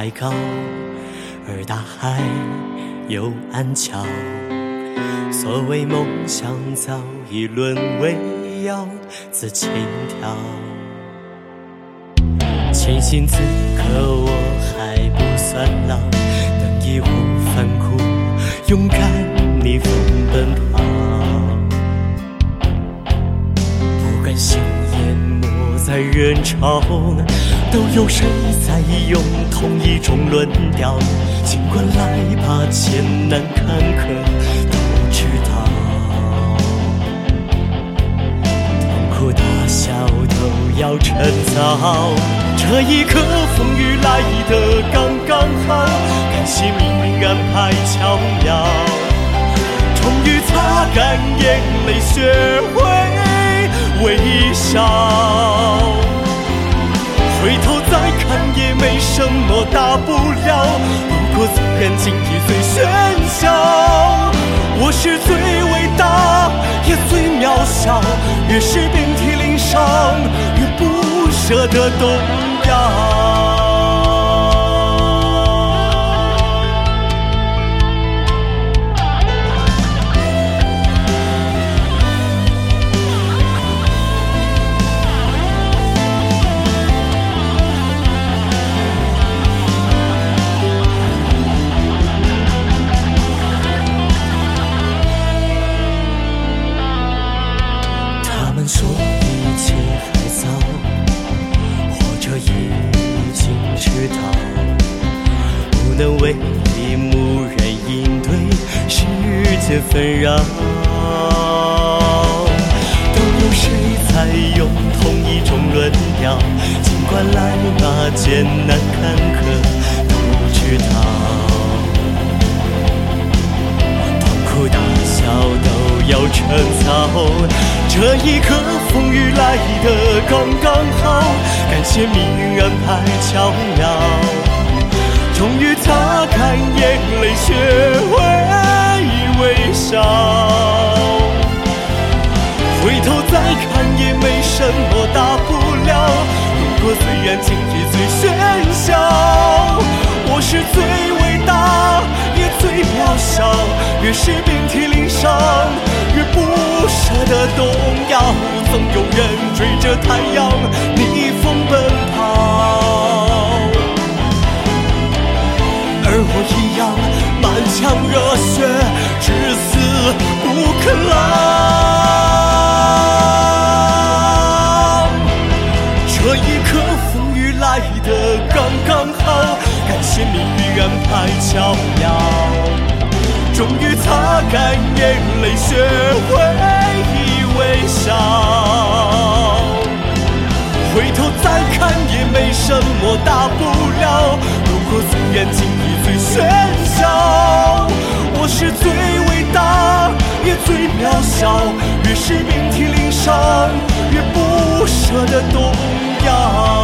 太高，而大海又暗礁。所谓梦想早已沦为遥，自轻佻。庆幸此刻我还不算老，能义无反顾，勇敢逆风奔跑。在人潮，都有谁在用同一种论调？尽管来吧，艰难坎坷都知道，痛苦大笑都要趁早。这一刻风雨来得刚刚好，感谢命运安排巧妙，终于擦干眼泪，学会微笑。不过纵然境遇最喧嚣，我是最伟大也最渺小，越是遍体鳞伤，越不舍得动摇。纷扰。都有谁在用同一种论调？尽管来吧，艰难坎坷都知道。痛苦大小都要趁早。这一刻风雨来得刚刚好，感谢命运安排巧妙，终于擦干眼泪，学会笑。回头再看也没什么大不了，如果虽然荆棘最喧嚣，我是最伟大也最渺小，越是遍体鳞伤，越不舍得动摇。太巧妙，终于擦干眼泪，学会微笑。回头再看也没什么大不了，如果虽然经历最喧嚣，我是最伟大也最渺小，越是遍体鳞伤，越不舍得动摇。